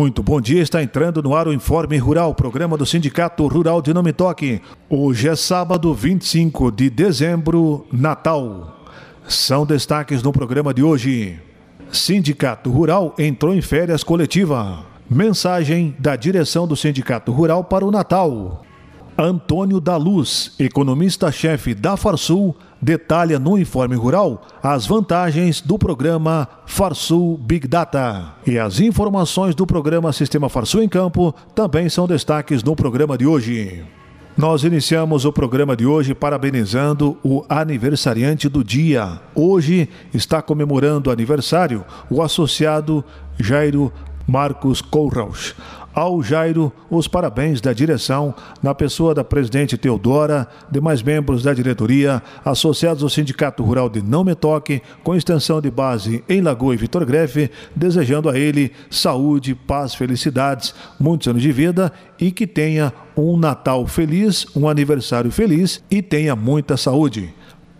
Muito bom dia, está entrando no ar o Informe Rural, programa do Sindicato Rural de Nome Toque. Hoje é sábado 25 de dezembro, Natal. São destaques no programa de hoje. Sindicato Rural entrou em férias coletiva. Mensagem da direção do Sindicato Rural para o Natal. Antônio da Luz, economista-chefe da Farsul, detalha no Informe Rural as vantagens do programa Farsul Big Data. E as informações do programa Sistema Farsul em Campo também são destaques no programa de hoje. Nós iniciamos o programa de hoje parabenizando o aniversariante do dia. Hoje está comemorando o aniversário o associado Jairo Marcos Kohlrausch ao Jairo os parabéns da direção, na pessoa da presidente Teodora, demais membros da diretoria, associados ao Sindicato Rural de Não Me Toque, com extensão de base em Lagoa e Vitor Grefe, desejando a ele saúde, paz, felicidades, muitos anos de vida e que tenha um Natal feliz, um aniversário feliz e tenha muita saúde.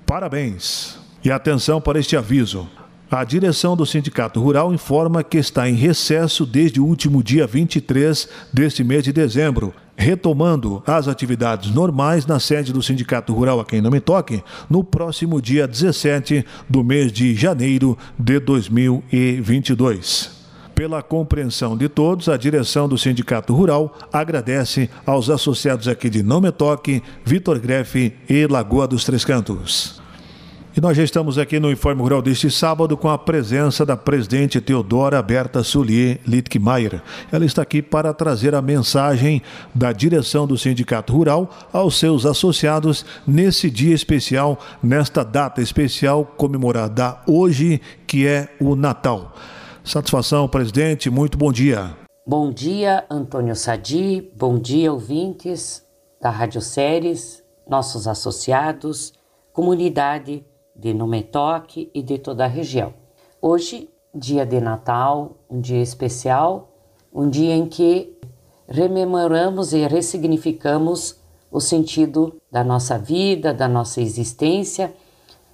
Parabéns! E atenção para este aviso. A direção do Sindicato Rural informa que está em recesso desde o último dia 23 deste mês de dezembro, retomando as atividades normais na sede do Sindicato Rural aqui em Toque, no próximo dia 17 do mês de janeiro de 2022. Pela compreensão de todos, a direção do Sindicato Rural agradece aos associados aqui de Não Me Toque, Vitor Grefe e Lagoa dos Três Cantos. Nós já estamos aqui no Informe Rural deste sábado com a presença da presidente Teodora Berta Sulier Littkemeyer. Ela está aqui para trazer a mensagem da direção do Sindicato Rural aos seus associados nesse dia especial, nesta data especial comemorada hoje, que é o Natal. Satisfação, presidente, muito bom dia. Bom dia, Antônio Sadi, bom dia, ouvintes da Rádio Séries, nossos associados, comunidade de Numetoque e de toda a região. Hoje, dia de Natal, um dia especial, um dia em que rememoramos e ressignificamos o sentido da nossa vida, da nossa existência,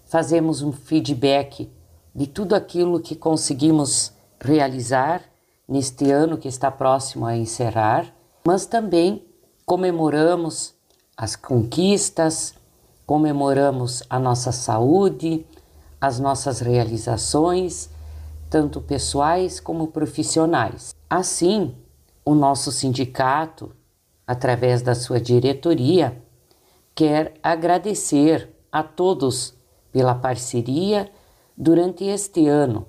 fazemos um feedback de tudo aquilo que conseguimos realizar neste ano que está próximo a encerrar, mas também comemoramos as conquistas, comemoramos a nossa saúde, as nossas realizações, tanto pessoais como profissionais. Assim, o nosso sindicato, através da sua diretoria, quer agradecer a todos pela parceria durante este ano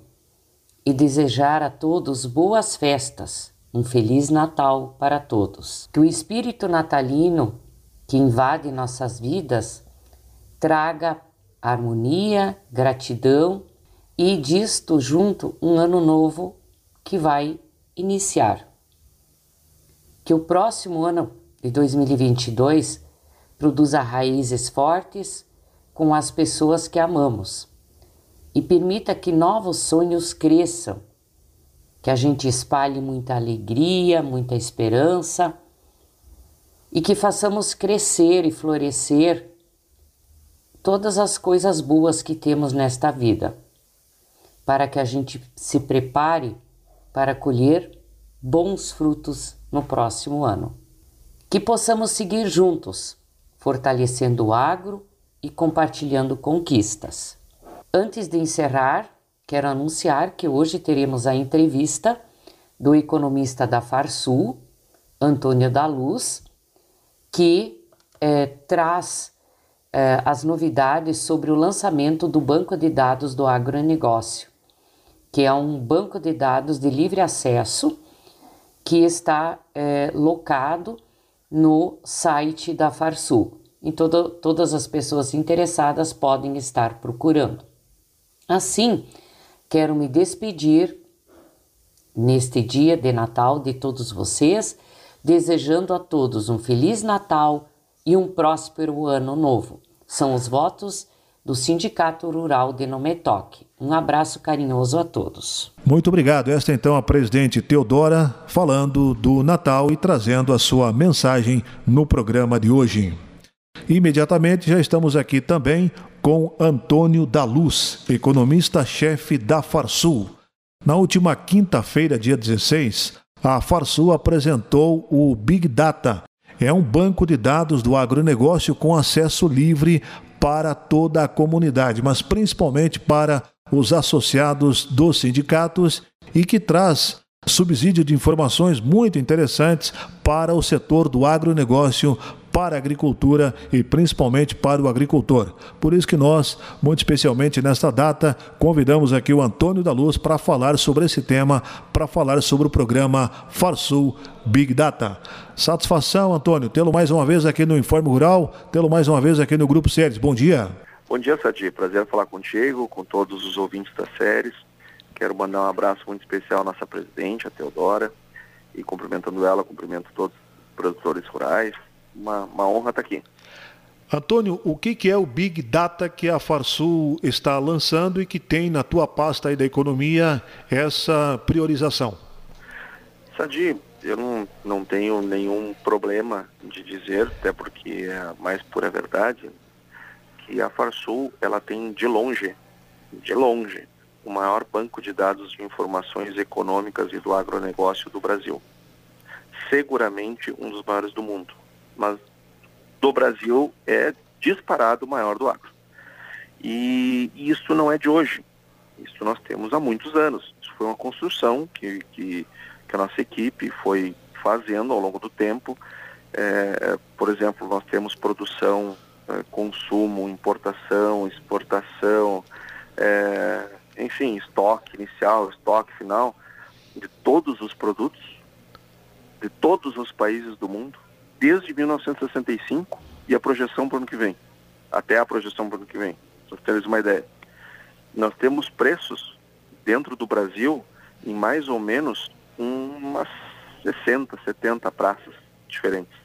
e desejar a todos boas festas, um feliz Natal para todos. Que o espírito natalino que invade nossas vidas traga harmonia, gratidão e disto junto um ano novo que vai iniciar. Que o próximo ano de 2022 produza raízes fortes com as pessoas que amamos e permita que novos sonhos cresçam, que a gente espalhe muita alegria, muita esperança e que façamos crescer e florescer todas as coisas boas que temos nesta vida, para que a gente se prepare para colher bons frutos no próximo ano. Que possamos seguir juntos, fortalecendo o agro e compartilhando conquistas. Antes de encerrar, quero anunciar que hoje teremos a entrevista do economista da Farsul, Antônio da Luz, que é, traz eh, as novidades sobre o lançamento do Banco de Dados do Agronegócio, que é um banco de dados de livre acesso que está eh, locado no site da Farsul. E todo, todas as pessoas interessadas podem estar procurando. Assim, quero me despedir neste dia de Natal de todos vocês, desejando a todos um Feliz Natal e um próspero ano novo. São os votos do Sindicato Rural de Nometoque. Um abraço carinhoso a todos. Muito obrigado. Esta então a presidente Teodora falando do Natal e trazendo a sua mensagem no programa de hoje. Imediatamente já estamos aqui também com Antônio da Luz, economista-chefe da Farsul. Na última quinta-feira, dia 16, a Farsul apresentou o Big Data. É um banco de dados do agronegócio com acesso livre para toda a comunidade, mas principalmente para os associados dos sindicatos e que traz subsídio de informações muito interessantes para o setor do agronegócio, para a agricultura e principalmente para o agricultor. Por isso que nós, muito especialmente nesta data, convidamos aqui o Antônio da Luz para falar sobre esse tema, para falar sobre o programa Farsul Big Data. Satisfação, Antônio, tê-lo mais uma vez aqui no Informe Rural, tê-lo mais uma vez aqui no Grupo Séries. Bom dia. Bom dia, Sadi. Prazer falar contigo, com todos os ouvintes da Séries. Quero mandar um abraço muito especial à nossa presidente, a Teodora, e cumprimentando ela, cumprimento todos os produtores rurais. Uma, uma honra estar aqui. Antônio, o que, que é o Big Data que a Farsul está lançando e que tem na tua pasta aí da economia essa priorização? Sadi, eu não, não tenho nenhum problema de dizer, até porque é a mais pura verdade, que a Farsul ela tem de longe, de longe, o maior banco de dados de informações econômicas e do agronegócio do Brasil. Seguramente um dos maiores do mundo, mas do Brasil é disparado o maior do agro. E isso não é de hoje, isso nós temos há muitos anos. Isso foi uma construção que, que, que a nossa equipe foi fazendo ao longo do tempo. É, por exemplo, nós temos produção, é, consumo, importação, exportação, é, enfim, estoque inicial, estoque final de todos os produtos de todos os países do mundo desde 1965 e a projeção para o ano que vem, até a projeção para o ano que vem, para vocês uma ideia. Nós temos preços dentro do Brasil em mais ou menos umas 60, 70 praças diferentes.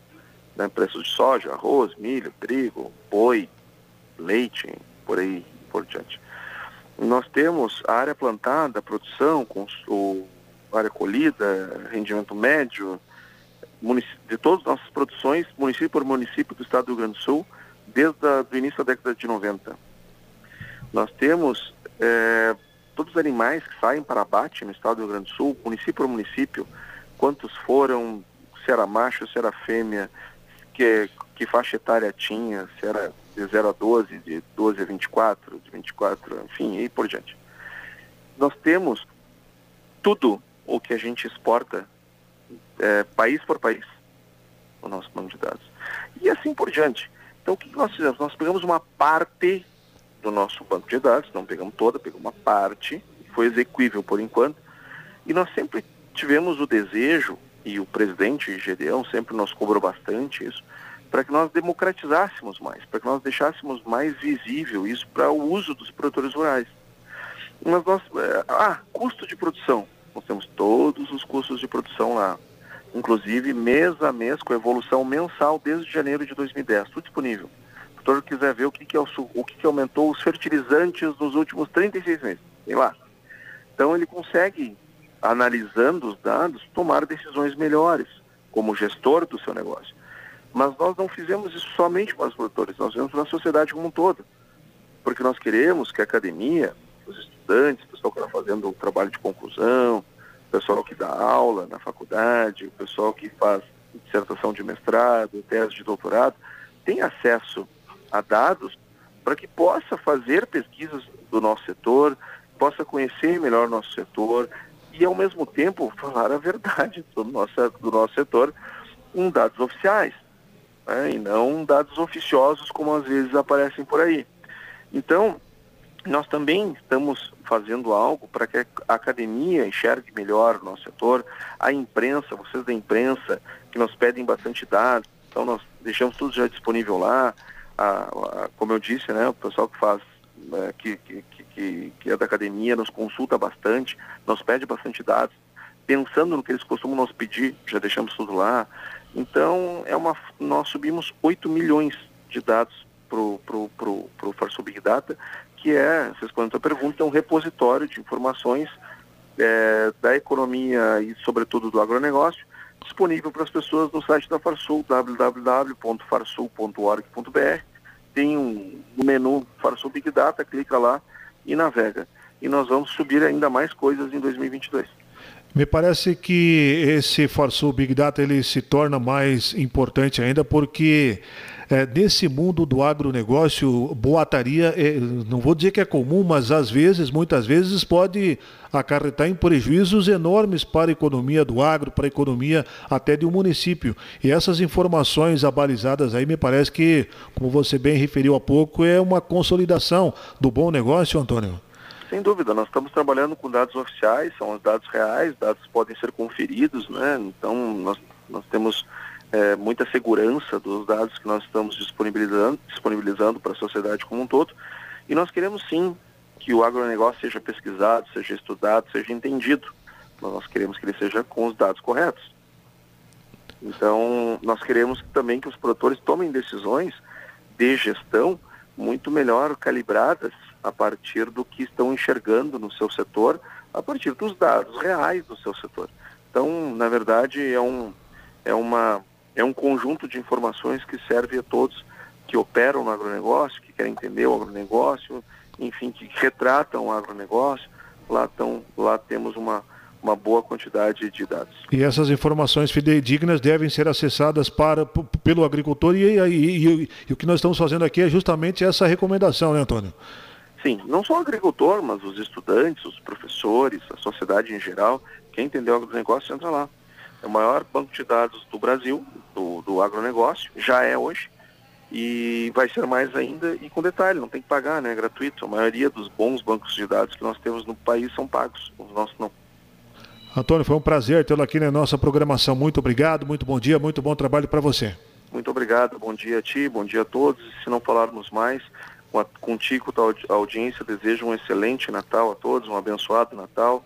Né? Preços de soja, arroz, milho, trigo, boi, leite, por aí por diante. Nós temos a área plantada, produção, o, área colhida, rendimento médio, de todas as nossas produções, município por município do estado do Rio Grande do Sul, desde o início da década de 90. Nós temos é, todos os animais que saem para abate no estado do Rio Grande do Sul, município por município, quantos foram, se era macho, se era fêmea, que, que faixa etária tinha, se era de 0 a 12, de 12 a 24, de 24, enfim, e por diante. Nós temos tudo o que a gente exporta, é, país por país, o nosso banco de dados. E assim por diante. Então, o que nós fizemos? Nós pegamos uma parte do nosso banco de dados, não pegamos toda, pegamos uma parte, foi execuível por enquanto, e nós sempre tivemos o desejo, e o presidente Gedeão sempre nos cobrou bastante isso, para que nós democratizássemos mais, para que nós deixássemos mais visível isso para o uso dos produtores rurais. Mas nós, é, ah, custo de produção. Nós temos todos os custos de produção lá, inclusive mês a mês, com evolução mensal desde janeiro de 2010, tudo disponível. O doutor quiser ver o que, que, é o, o que, que aumentou os fertilizantes nos últimos 36 meses, tem lá. Então ele consegue, analisando os dados, tomar decisões melhores como gestor do seu negócio. Mas nós não fizemos isso somente para os produtores, nós fizemos para a sociedade como um todo. Porque nós queremos que a academia, os estudantes, o pessoal que está fazendo o trabalho de conclusão, pessoal que dá aula na faculdade, o pessoal que faz dissertação de mestrado, tese de doutorado, tenha acesso a dados para que possa fazer pesquisas do nosso setor, possa conhecer melhor nosso setor e, ao mesmo tempo, falar a verdade do nosso, do nosso setor com dados oficiais né, e não dados oficiosos como às vezes aparecem por aí. Então, nós também estamos fazendo algo para que a academia enxergue melhor o nosso setor, a imprensa, vocês da imprensa, que nos pedem bastante dados, então nós deixamos tudo já disponível lá, a, a, como eu disse, né, o pessoal que faz, é, que, que, que, que é da academia, nos consulta bastante, nos pede bastante dados, pensando no que eles costumam nos pedir, já deixamos tudo lá, então, é uma, nós subimos 8 milhões de dados para o Farsul Big Data, que é, respondendo a pergunta, é um repositório de informações é, da economia e, sobretudo, do agronegócio, disponível para as pessoas no site da Farsul, www.farsul.org.br. Tem um menu Farsul Big Data, clica lá e navega. E nós vamos subir ainda mais coisas em 2022. Me parece que esse Farsul Big Data ele se torna mais importante ainda porque é, nesse mundo do agronegócio, boataria, é, não vou dizer que é comum, mas às vezes, muitas vezes, pode acarretar em prejuízos enormes para a economia do agro, para a economia até de um município. E essas informações abalizadas aí, me parece que, como você bem referiu há pouco, é uma consolidação do bom negócio, Antônio. Sem dúvida, nós estamos trabalhando com dados oficiais, são os dados reais, dados podem ser conferidos, né? Então, nós, nós temos é, muita segurança dos dados que nós estamos disponibilizando, disponibilizando para a sociedade como um todo. E nós queremos sim que o agronegócio seja pesquisado, seja estudado, seja entendido. Mas nós queremos que ele seja com os dados corretos. Então, nós queremos também que os produtores tomem decisões de gestão muito melhor calibradas a partir do que estão enxergando no seu setor, a partir dos dados reais do seu setor. Então, na verdade, é, um, é uma é um conjunto de informações que serve a todos que operam no agronegócio, que querem entender o agronegócio, enfim, que retratam o agronegócio. Lá, tão, lá temos uma, uma boa quantidade de dados. E essas informações fidedignas devem ser acessadas para, pelo agricultor e, e, e, e, o que nós estamos fazendo aqui é justamente essa recomendação, né, Antônio? Sim, não só o agricultor, mas os estudantes, os professores, a sociedade em geral, quem entendeu o agronegócio entra lá. É o maior banco de dados do Brasil, do, do agronegócio, já é hoje, e vai ser mais ainda, e com detalhe, não tem que pagar, né? É gratuito. A maioria dos bons bancos de dados que nós temos no país são pagos, os nossos não. Antônio, foi um prazer tê-lo aqui na nossa programação. Muito obrigado, muito bom dia, muito bom trabalho para você. Muito obrigado, bom dia a ti, bom dia a todos. Se não falarmos mais, contigo, a audiência, desejo um excelente Natal a todos, um abençoado Natal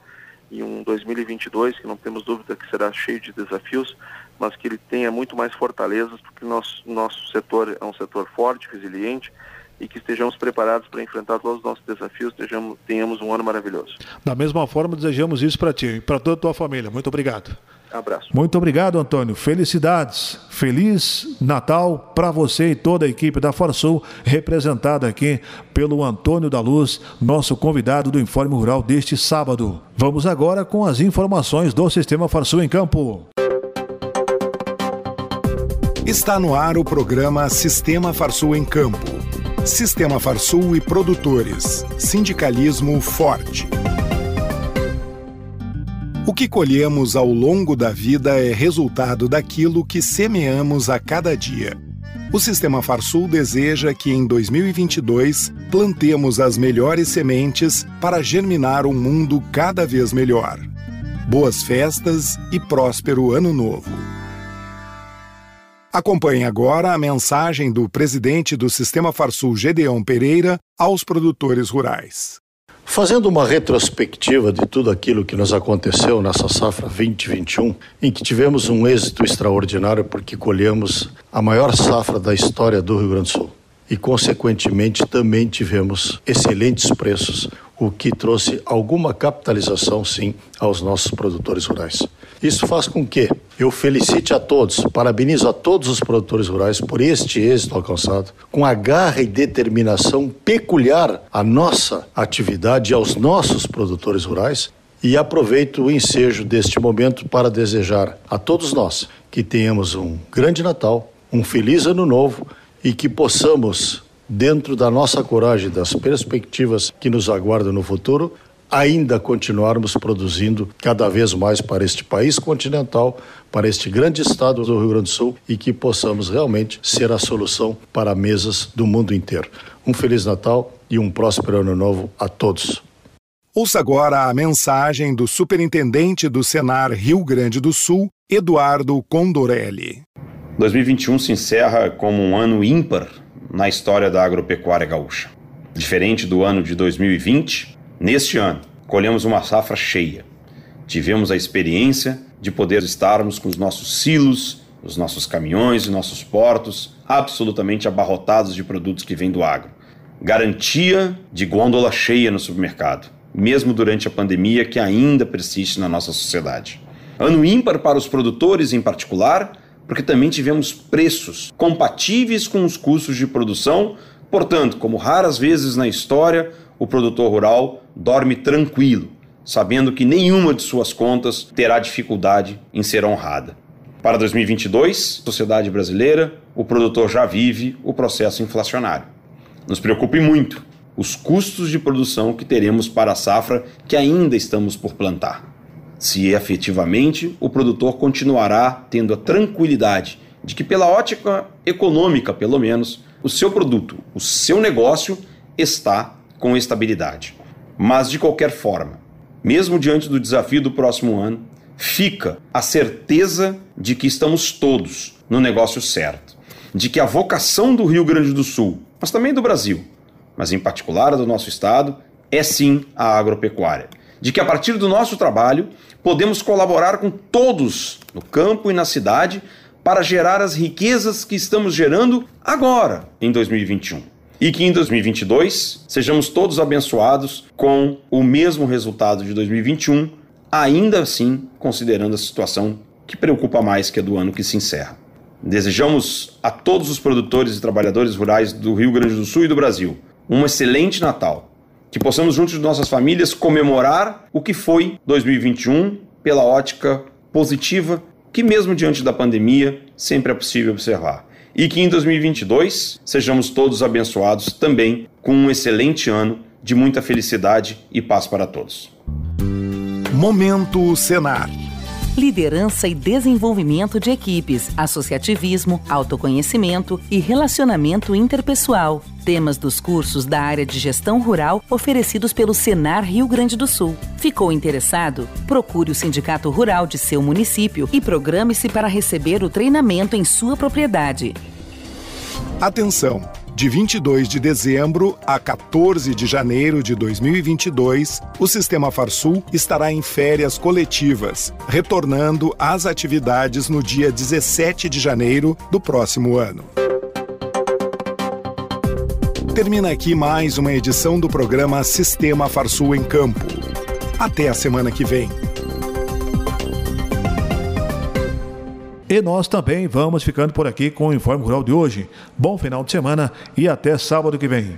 e um 2022 que não temos dúvida que será cheio de desafios, mas que ele tenha muito mais fortalezas, porque nosso, nosso setor é um setor forte, resiliente e que estejamos preparados para enfrentar todos os nossos desafios, tenhamos, tenhamos um ano maravilhoso. Da mesma forma, desejamos isso para ti e para toda a tua família. Muito obrigado. Abraço. Muito obrigado, Antônio. Felicidades. Feliz Natal para você e toda a equipe da Forsul, representada aqui pelo Antônio da Luz, nosso convidado do Informe Rural deste sábado. Vamos agora com as informações do Sistema Forsul em Campo. Está no ar o programa Sistema Farsul em Campo. Sistema Farsul e produtores. Sindicalismo forte. O que colhemos ao longo da vida é resultado daquilo que semeamos a cada dia. O Sistema Farsul deseja que em 2022 plantemos as melhores sementes para germinar um mundo cada vez melhor. Boas festas e próspero Ano Novo. Acompanhe agora a mensagem do presidente do Sistema Farsul, Gedeão Pereira, aos produtores rurais. Fazendo uma retrospectiva de tudo aquilo que nos aconteceu nessa safra 2021, em que tivemos um êxito extraordinário porque colhemos a maior safra da história do Rio Grande do Sul. E, consequentemente, também tivemos excelentes preços, o que trouxe alguma capitalização, sim, aos nossos produtores rurais. Isso faz com que eu felicite a todos, parabenizo a todos os produtores rurais por este êxito alcançado, com a garra e determinação peculiar à nossa atividade e aos nossos produtores rurais. E aproveito o ensejo deste momento para desejar a todos nós que tenhamos um grande Natal, um feliz Ano Novo e que possamos, dentro da nossa coragem, das perspectivas que nos aguardam no futuro, ainda continuarmos produzindo cada vez mais para este país continental, para este grande estado do Rio Grande do Sul e que possamos realmente ser a solução para mesas do mundo inteiro. Um Feliz Natal e um próspero Ano Novo a todos. Ouça agora a mensagem do Superintendente do Senar Rio Grande do Sul, Eduardo Condorelli. 2021 se encerra como um ano ímpar na história da agropecuária gaúcha. Diferente do ano de 2020, Neste ano, colhemos uma safra cheia. Tivemos a experiência de poder estarmos com os nossos silos, os nossos caminhões e nossos portos absolutamente abarrotados de produtos que vêm do agro. Garantia de gôndola cheia no supermercado, mesmo durante a pandemia que ainda persiste na nossa sociedade. Ano ímpar para os produtores em particular, porque também tivemos preços compatíveis com os custos de produção, portanto, como raras vezes na história, o produtor rural dorme tranquilo, sabendo que nenhuma de suas contas terá dificuldade em ser honrada. Para 2022, sociedade brasileira, o produtor já vive o processo inflacionário. Nos preocupe muito os custos de produção que teremos para a safra que ainda estamos por plantar. Se efetivamente o produtor continuará tendo a tranquilidade de que, pela ótica econômica, pelo menos, o seu produto, o seu negócio está com estabilidade. Mas, de qualquer forma, mesmo diante do desafio do próximo ano, fica a certeza de que estamos todos no negócio certo, de que a vocação do Rio Grande do Sul, mas também do Brasil, mas em particular do nosso estado, é sim a agropecuária. De que a partir do nosso trabalho podemos colaborar com todos no campo e na cidade para gerar as riquezas que estamos gerando agora, em 2021. E que em 2022 sejamos todos abençoados com o mesmo resultado de 2021, ainda assim considerando a situação que preocupa mais que a do ano que se encerra. Desejamos a todos os produtores e trabalhadores rurais do Rio Grande do Sul e do Brasil um excelente Natal. Que possamos, juntos de nossas famílias, comemorar o que foi 2021 pela ótica positiva que, mesmo diante da pandemia, sempre é possível observar. E que em 2022 sejamos todos abençoados também com um excelente ano de muita felicidade e paz para todos. Momento Senar liderança e desenvolvimento de equipes, associativismo, autoconhecimento e relacionamento interpessoal. Temas dos cursos da área de gestão rural oferecidos pelo Senar Rio Grande do Sul. Ficou interessado? Procure o Sindicato Rural de seu município e programe-se para receber o treinamento em sua propriedade. Atenção! De 22 de dezembro a 14 de janeiro de 2022, o Sistema Farsul estará em férias coletivas, retornando às atividades no dia 17 de janeiro do próximo ano. Termina aqui mais uma edição do programa Sistema Farsul em Campo. Até a semana que vem. E nós também vamos ficando por aqui com o Informe Rural de hoje. Bom final de semana e até sábado que vem.